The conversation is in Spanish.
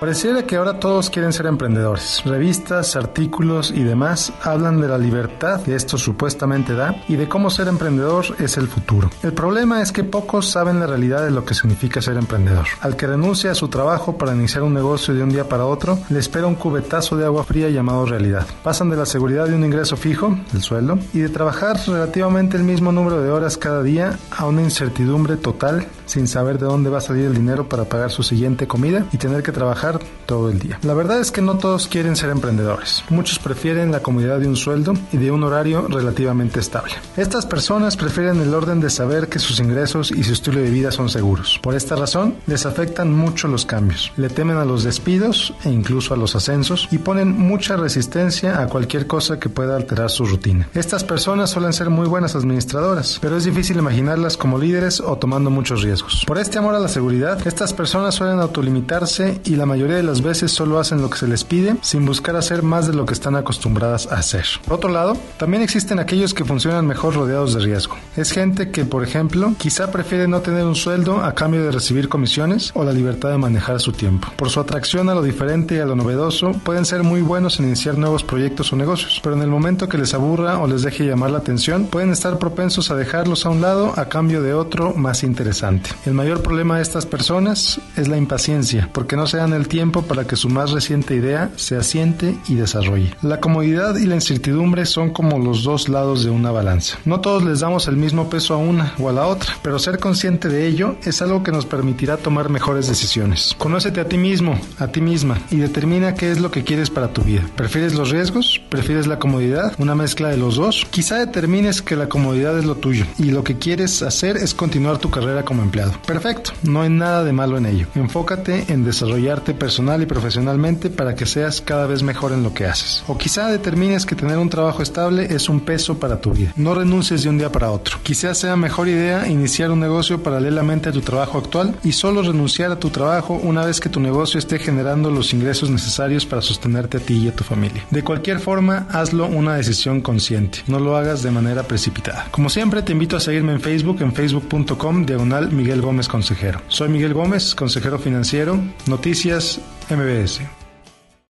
Pareciera que ahora todos quieren ser emprendedores. Revistas, artículos y demás hablan de la libertad que esto supuestamente da y de cómo ser emprendedor es el futuro. El problema es que pocos saben la realidad de lo que significa ser emprendedor. Al que renuncia a su trabajo para iniciar un negocio de un día para otro, le espera un cubetazo de agua fría llamado realidad. Pasan de la seguridad de un ingreso fijo, el sueldo, y de trabajar relativamente el mismo número de horas cada día a una incertidumbre total sin saber de dónde va a salir el dinero para pagar su siguiente comida y tener que trabajar todo el día. La verdad es que no todos quieren ser emprendedores. Muchos prefieren la comodidad de un sueldo y de un horario relativamente estable. Estas personas prefieren el orden de saber que sus ingresos y su estilo de vida son seguros. Por esta razón, les afectan mucho los cambios. Le temen a los despidos e incluso a los ascensos y ponen mucha resistencia a cualquier cosa que pueda alterar su rutina. Estas personas suelen ser muy buenas administradoras, pero es difícil imaginarlas como líderes o tomando muchos riesgos. Por este amor a la seguridad, estas personas suelen autolimitarse y la mayoría mayoría de las veces solo hacen lo que se les pide sin buscar hacer más de lo que están acostumbradas a hacer. Por otro lado, también existen aquellos que funcionan mejor rodeados de riesgo. Es gente que, por ejemplo, quizá prefiere no tener un sueldo a cambio de recibir comisiones o la libertad de manejar su tiempo. Por su atracción a lo diferente y a lo novedoso, pueden ser muy buenos en iniciar nuevos proyectos o negocios, pero en el momento que les aburra o les deje llamar la atención, pueden estar propensos a dejarlos a un lado a cambio de otro más interesante. El mayor problema de estas personas es la impaciencia, porque no se dan el tiempo para que su más reciente idea se asiente y desarrolle. La comodidad y la incertidumbre son como los dos lados de una balanza. No todos les damos el mismo peso a una o a la otra, pero ser consciente de ello es algo que nos permitirá tomar mejores decisiones. Conócete a ti mismo, a ti misma y determina qué es lo que quieres para tu vida. ¿Prefieres los riesgos? ¿Prefieres la comodidad? ¿Una mezcla de los dos? Quizá determines que la comodidad es lo tuyo y lo que quieres hacer es continuar tu carrera como empleado. Perfecto, no hay nada de malo en ello. Enfócate en desarrollarte personal y profesionalmente para que seas cada vez mejor en lo que haces. O quizá determines que tener un trabajo estable es un peso para tu vida. No renuncies de un día para otro. Quizá sea mejor idea iniciar un negocio paralelamente a tu trabajo actual y solo renunciar a tu trabajo una vez que tu negocio esté generando los ingresos necesarios para sostenerte a ti y a tu familia. De cualquier forma, hazlo una decisión consciente. No lo hagas de manera precipitada. Como siempre, te invito a seguirme en Facebook en facebook.com diagonal Miguel Gómez Consejero. Soy Miguel Gómez, consejero financiero. Noticias MBS.